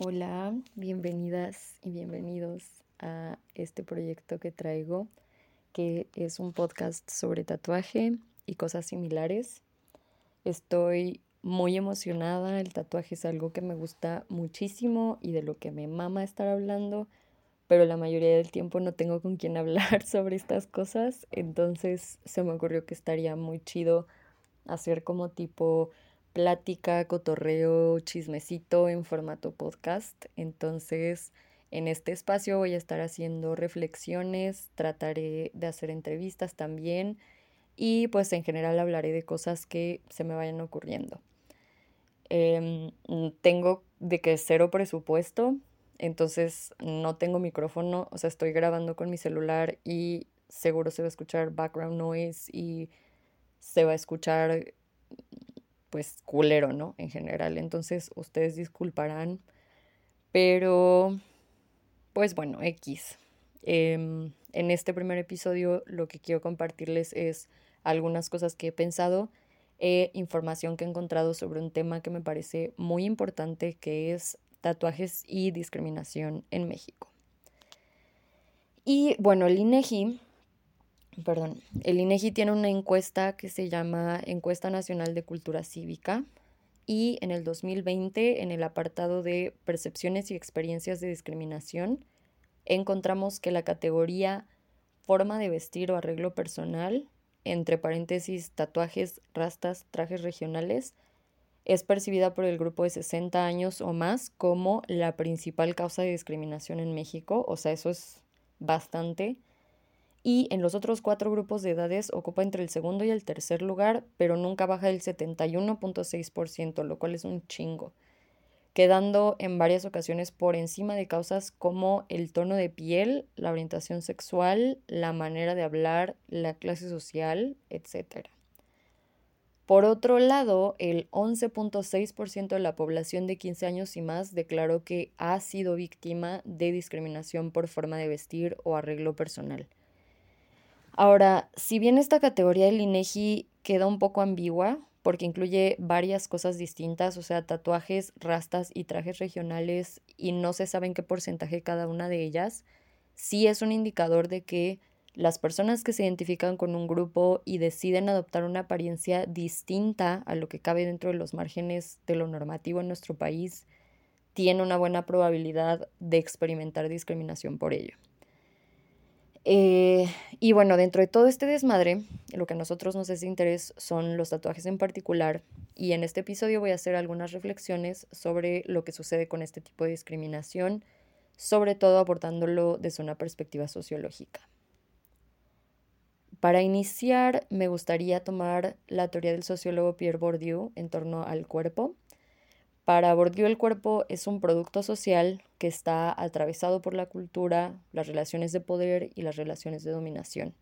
Hola, bienvenidas y bienvenidos a este proyecto que traigo, que es un podcast sobre tatuaje y cosas similares. Estoy muy emocionada, el tatuaje es algo que me gusta muchísimo y de lo que me mama estar hablando, pero la mayoría del tiempo no tengo con quién hablar sobre estas cosas, entonces se me ocurrió que estaría muy chido hacer como tipo plática, cotorreo, chismecito en formato podcast. Entonces, en este espacio voy a estar haciendo reflexiones, trataré de hacer entrevistas también y pues en general hablaré de cosas que se me vayan ocurriendo. Em, tengo de que cero presupuesto, entonces no tengo micrófono, o sea, estoy grabando con mi celular y seguro se va a escuchar background noise y se va a escuchar pues culero, ¿no? En general. Entonces ustedes disculparán, pero pues bueno, X. Em, en este primer episodio lo que quiero compartirles es algunas cosas que he pensado, e información que he encontrado sobre un tema que me parece muy importante, que es tatuajes y discriminación en México. Y bueno, el INEGI perdón, el INEGI tiene una encuesta que se llama Encuesta Nacional de Cultura Cívica y en el 2020, en el apartado de percepciones y experiencias de discriminación, encontramos que la categoría forma de vestir o arreglo personal, entre paréntesis tatuajes, rastas, trajes regionales, es percibida por el grupo de 60 años o más como la principal causa de discriminación en México, o sea, eso es bastante y en los otros cuatro grupos de edades ocupa entre el segundo y el tercer lugar, pero nunca baja del 71.6%, lo cual es un chingo, quedando en varias ocasiones por encima de causas como el tono de piel, la orientación sexual, la manera de hablar, la clase social, etc. Por otro lado, el 11.6% de la población de 15 años y más declaró que ha sido víctima de discriminación por forma de vestir o arreglo personal. Ahora, si bien esta categoría del INEGI queda un poco ambigua, porque incluye varias cosas distintas, o sea, tatuajes, rastas y trajes regionales, y no se sabe en qué porcentaje cada una de ellas, sí es un indicador de que las personas que se identifican con un grupo y deciden adoptar una apariencia distinta a lo que cabe dentro de los márgenes de lo normativo en nuestro país, tienen una buena probabilidad de experimentar discriminación por ello. Eh, y bueno, dentro de todo este desmadre, lo que a nosotros nos es de interés son los tatuajes en particular. Y en este episodio voy a hacer algunas reflexiones sobre lo que sucede con este tipo de discriminación, sobre todo abordándolo desde una perspectiva sociológica. Para iniciar, me gustaría tomar la teoría del sociólogo Pierre Bourdieu en torno al cuerpo para Bourdieu el cuerpo es un producto social que está atravesado por la cultura, las relaciones de poder y las relaciones de dominación.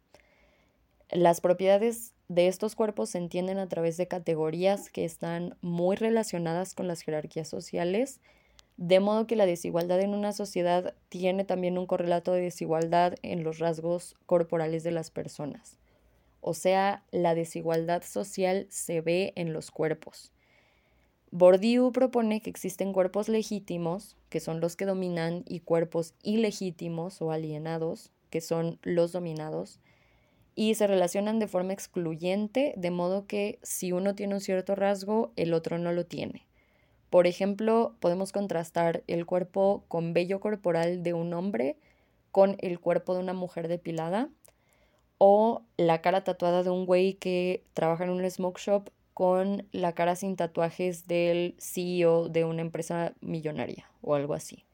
Las propiedades de estos cuerpos se entienden a través de categorías que están muy relacionadas con las jerarquías sociales, de modo que la desigualdad en una sociedad tiene también un correlato de desigualdad en los rasgos corporales de las personas. O sea, la desigualdad social se ve en los cuerpos. Bourdieu propone que existen cuerpos legítimos, que son los que dominan, y cuerpos ilegítimos o alienados, que son los dominados, y se relacionan de forma excluyente, de modo que si uno tiene un cierto rasgo, el otro no lo tiene. Por ejemplo, podemos contrastar el cuerpo con vello corporal de un hombre con el cuerpo de una mujer depilada, o la cara tatuada de un güey que trabaja en un smoke shop con la cara sin tatuajes del CEO de una empresa millonaria o algo así.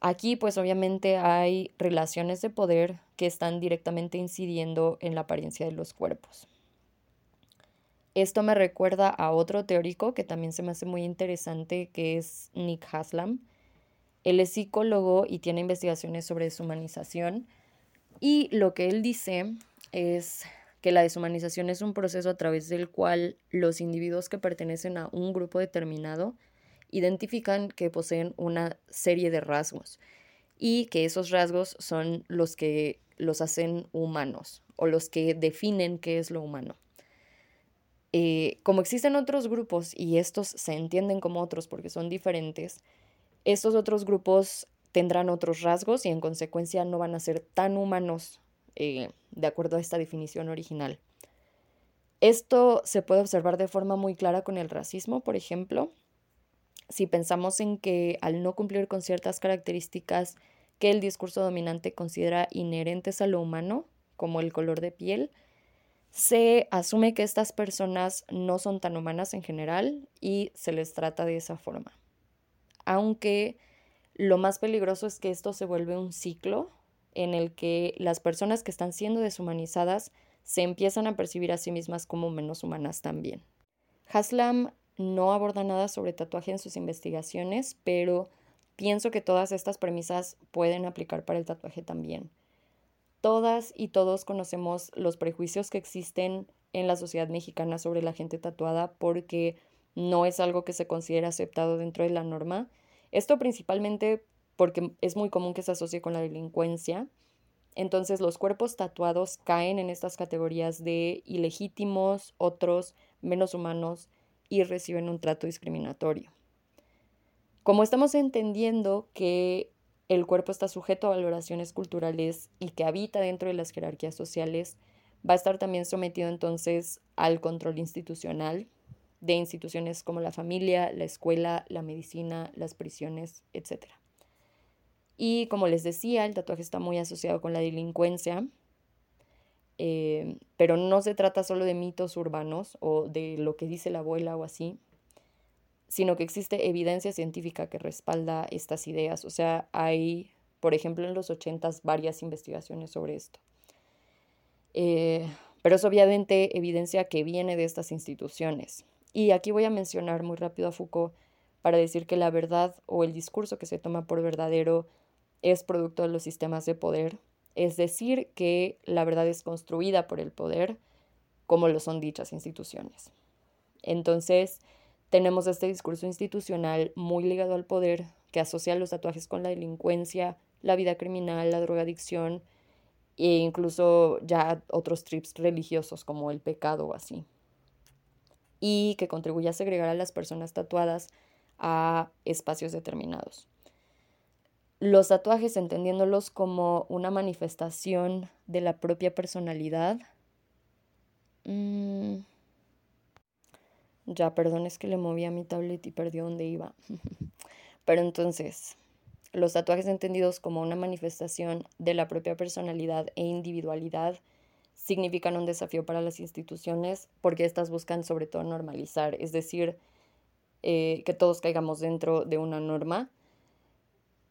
Aquí pues obviamente hay relaciones de poder que están directamente incidiendo en la apariencia de los cuerpos. Esto me recuerda a otro teórico que también se me hace muy interesante, que es Nick Haslam. Él es psicólogo y tiene investigaciones sobre deshumanización. Y lo que él dice es que la deshumanización es un proceso a través del cual los individuos que pertenecen a un grupo determinado identifican que poseen una serie de rasgos y que esos rasgos son los que los hacen humanos o los que definen qué es lo humano. Eh, como existen otros grupos y estos se entienden como otros porque son diferentes, estos otros grupos tendrán otros rasgos y en consecuencia no van a ser tan humanos eh, de acuerdo a esta definición original. Esto se puede observar de forma muy clara con el racismo, por ejemplo. Si pensamos en que al no cumplir con ciertas características que el discurso dominante considera inherentes a lo humano, como el color de piel, se asume que estas personas no son tan humanas en general y se les trata de esa forma. Aunque lo más peligroso es que esto se vuelve un ciclo en el que las personas que están siendo deshumanizadas se empiezan a percibir a sí mismas como menos humanas también. Haslam no aborda nada sobre tatuaje en sus investigaciones, pero pienso que todas estas premisas pueden aplicar para el tatuaje también. Todas y todos conocemos los prejuicios que existen en la sociedad mexicana sobre la gente tatuada porque no es algo que se considere aceptado dentro de la norma. Esto principalmente porque es muy común que se asocie con la delincuencia. Entonces los cuerpos tatuados caen en estas categorías de ilegítimos, otros menos humanos y reciben un trato discriminatorio. Como estamos entendiendo que el cuerpo está sujeto a valoraciones culturales y que habita dentro de las jerarquías sociales, va a estar también sometido entonces al control institucional de instituciones como la familia, la escuela, la medicina, las prisiones, etc. Y como les decía, el tatuaje está muy asociado con la delincuencia, eh, pero no se trata solo de mitos urbanos o de lo que dice la abuela o así, sino que existe evidencia científica que respalda estas ideas. O sea, hay, por ejemplo, en los 80 varias investigaciones sobre esto. Eh, pero es obviamente evidencia que viene de estas instituciones. Y aquí voy a mencionar muy rápido a Foucault para decir que la verdad o el discurso que se toma por verdadero es producto de los sistemas de poder, es decir, que la verdad es construida por el poder, como lo son dichas instituciones. Entonces, tenemos este discurso institucional muy ligado al poder que asocia los tatuajes con la delincuencia, la vida criminal, la drogadicción e incluso ya otros trips religiosos como el pecado o así. Y que contribuye a segregar a las personas tatuadas a espacios determinados los tatuajes entendiéndolos como una manifestación de la propia personalidad. Mm. Ya, perdón, es que le moví a mi tablet y perdió dónde iba. Pero entonces, los tatuajes entendidos como una manifestación de la propia personalidad e individualidad significan un desafío para las instituciones porque éstas buscan sobre todo normalizar, es decir, eh, que todos caigamos dentro de una norma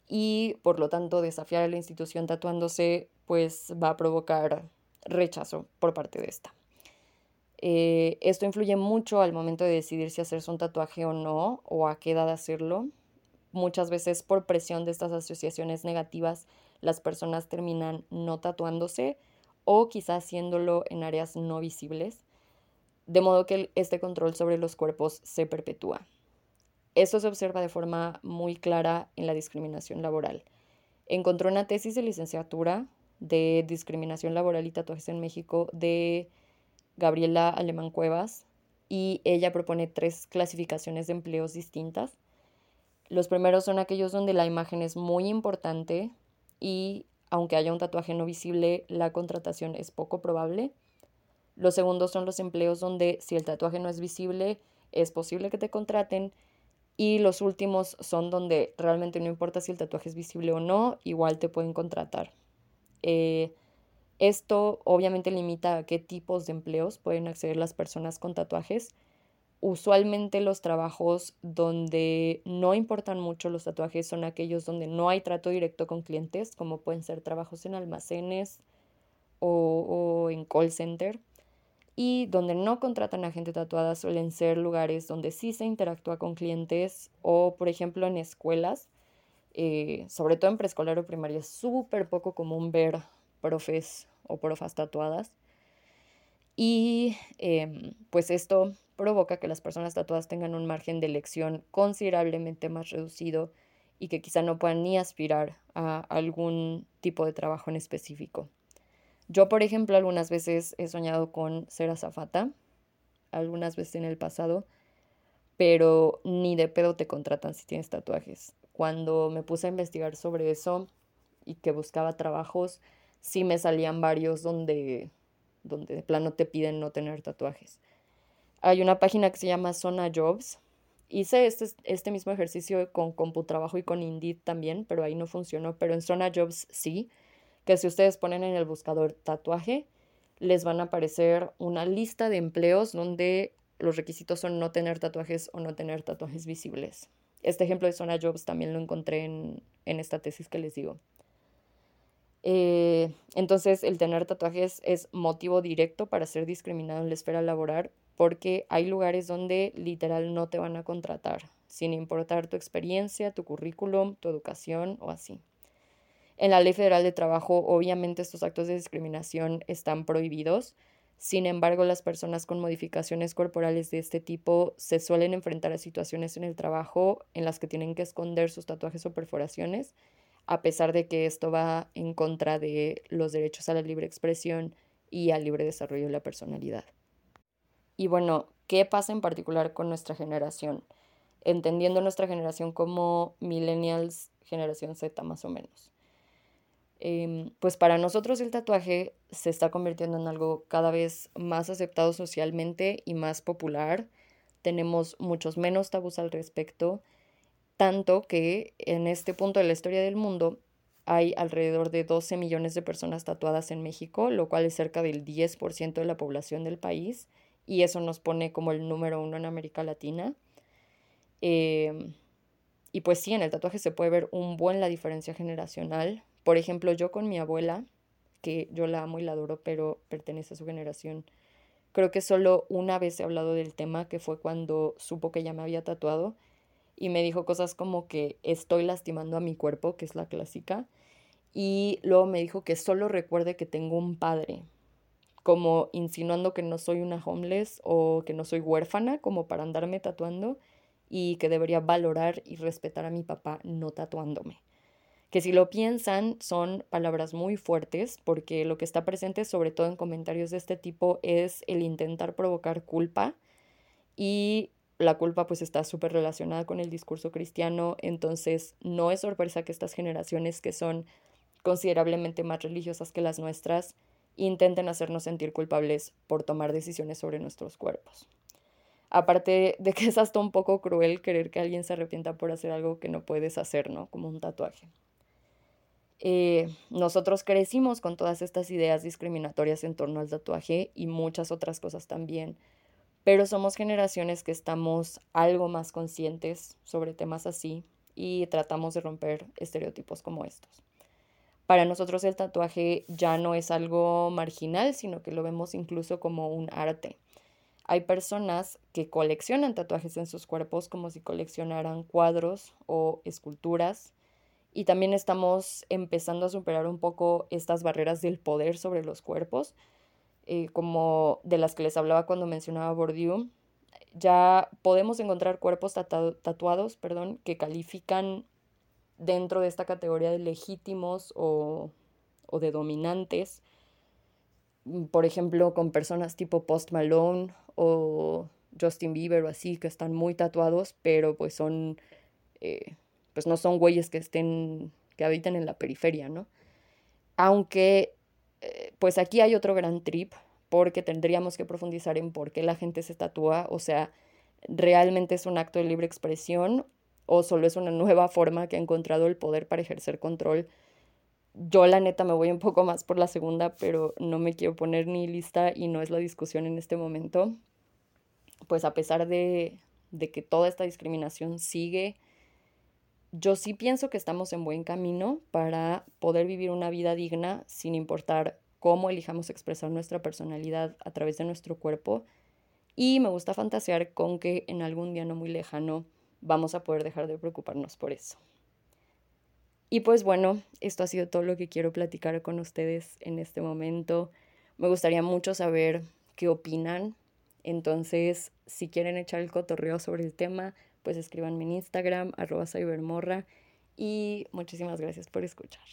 y por lo tanto desafiar a la institución tatuándose pues va a provocar rechazo por parte de esta. Eh, esto influye mucho al momento de decidir si hacerse un tatuaje o no o a qué edad hacerlo. Muchas veces por presión de estas asociaciones negativas las personas terminan no tatuándose o quizás haciéndolo en áreas no visibles, de modo que este control sobre los cuerpos se perpetúa. Esto se observa de forma muy clara en la discriminación laboral. Encontró una tesis de licenciatura de discriminación laboral y tatuajes en México de Gabriela Alemán Cuevas y ella propone tres clasificaciones de empleos distintas. Los primeros son aquellos donde la imagen es muy importante y aunque haya un tatuaje no visible, la contratación es poco probable. Los segundos son los empleos donde si el tatuaje no es visible, es posible que te contraten y los últimos son donde realmente no importa si el tatuaje es visible o no, igual te pueden contratar. Eh, esto obviamente limita a qué tipos de empleos pueden acceder las personas con tatuajes. Usualmente los trabajos donde no importan mucho los tatuajes son aquellos donde no hay trato directo con clientes, como pueden ser trabajos en almacenes o, o en call center y donde no contratan a gente tatuada suelen ser lugares donde sí se interactúa con clientes o, por ejemplo, en escuelas, eh, sobre todo en preescolar o primaria, es súper poco común ver profes o profas tatuadas. Y em, pues esto provoca que las personas tatuadas tengan un margen de elección considerablemente más reducido y que quizá no puedan ni aspirar a algún tipo de trabajo en específico. Yo, por ejemplo, algunas veces he soñado con ser azafata, algunas veces en el pasado, pero ni de pedo te contratan si tienes tatuajes. Cuando me puse a investigar sobre eso y que buscaba trabajos, sí me salían varios donde, donde de plano te piden no tener tatuajes. Hay una página que se llama Zona Jobs. Hice este, este mismo ejercicio con CompuTrabajo y con Indeed también, pero ahí no funcionó. Pero en Zona Jobs sí, que si ustedes ponen en el buscador tatuaje, les van a aparecer una lista de empleos donde los requisitos son no tener tatuajes o no tener tatuajes visibles. Este ejemplo de Zona Jobs también lo encontré en, en esta tesis que les digo. Eh, entonces, el tener tatuajes es motivo directo para ser discriminado en la esfera laboral porque hay lugares donde literal no te van a contratar, sin importar tu experiencia, tu currículum, tu educación o así. En la Ley Federal de Trabajo, obviamente estos actos de discriminación están prohibidos. Sin embargo, las personas con modificaciones corporales de este tipo se suelen enfrentar a situaciones en el trabajo en las que tienen que esconder sus tatuajes o perforaciones, a pesar de que esto va en contra de los derechos a la libre expresión y al libre desarrollo de la personalidad. Y bueno, ¿qué pasa en particular con nuestra generación? Entendiendo nuestra generación como millennials, generación Z más o menos. Em, pues para nosotros el tatuaje se está convirtiendo en algo cada vez más aceptado socialmente y más popular. Tenemos muchos menos tabús al respecto, tanto que en este punto de la historia del mundo hay alrededor de 12 millones de personas tatuadas en México, lo cual es cerca del 10% de la población del país, y eso nos pone como el número uno en América Latina. Em, y pues sí, en el tatuaje se puede ver un buen la diferencia generacional. Por ejemplo, yo con mi abuela, que yo la amo y la adoro, pero pertenece a su generación, creo que solo una vez he hablado del tema, que fue cuando supo que ya me había tatuado y me dijo cosas como que estoy lastimando a mi cuerpo, que es la clásica, y luego me dijo que solo recuerde que tengo un padre, como insinuando que no soy una homeless o que no soy huérfana, como para andarme tatuando, y que debería valorar y respetar a mi papá no tatuándome que si lo piensan son palabras muy fuertes porque lo que está presente sobre todo en comentarios de este tipo es el intentar provocar culpa y la culpa pues está súper relacionada con el discurso cristiano, entonces no es sorpresa que estas generaciones que son considerablemente más religiosas que las nuestras intenten hacernos sentir culpables por tomar decisiones sobre nuestros cuerpos. Aparte de que es hasta un poco cruel querer que alguien se arrepienta por hacer algo que no puedes hacer, ¿no? Como un tatuaje. Eh, nosotros crecimos con todas estas ideas discriminatorias en torno al tatuaje y muchas otras cosas también, pero somos generaciones que estamos algo más conscientes sobre temas así y tratamos de romper estereotipos como estos. Para nosotros el tatuaje ya no es algo marginal, sino que lo vemos incluso como un arte. Hay personas que coleccionan tatuajes en sus cuerpos como si coleccionaran cuadros o esculturas y también estamos empezando a superar un poco estas barreras del poder sobre los cuerpos, eh, como de las que les hablaba cuando mencionaba Bourdieu. Ya podemos encontrar cuerpos tatuados perdón, que califican dentro de esta categoría de legítimos o, o de dominantes, por ejemplo, con personas tipo Post Malone o Justin Bieber o así, que están muy tatuados, pero pues son eh, pues no son güeyes que estén, que habiten en la periferia, ¿no? Aunque, eh, pues aquí hay otro gran trip, porque tendríamos que profundizar en por qué la gente se tatúa, o sea, ¿realmente es un acto de libre expresión o solo es una nueva forma que ha encontrado el poder para ejercer control? Yo la neta me voy un poco más por la segunda, pero no me quiero poner ni lista y no es la discusión en este momento. Pues a pesar de, de que toda esta discriminación sigue, yo sí pienso que estamos en buen camino para poder vivir una vida digna sin importar cómo elijamos expresar nuestra personalidad a través de nuestro cuerpo. Y me gusta fantasear con que en algún día no muy lejano vamos a poder dejar de preocuparnos por eso. Y pues bueno, esto ha sido todo lo que quiero platicar con ustedes en este momento. Me gustaría mucho saber qué opinan. Entonces, si quieren echar el cotorreo sobre el tema, pues escríbanme en Instagram, arroba cybermorra, y muchísimas gracias por escuchar.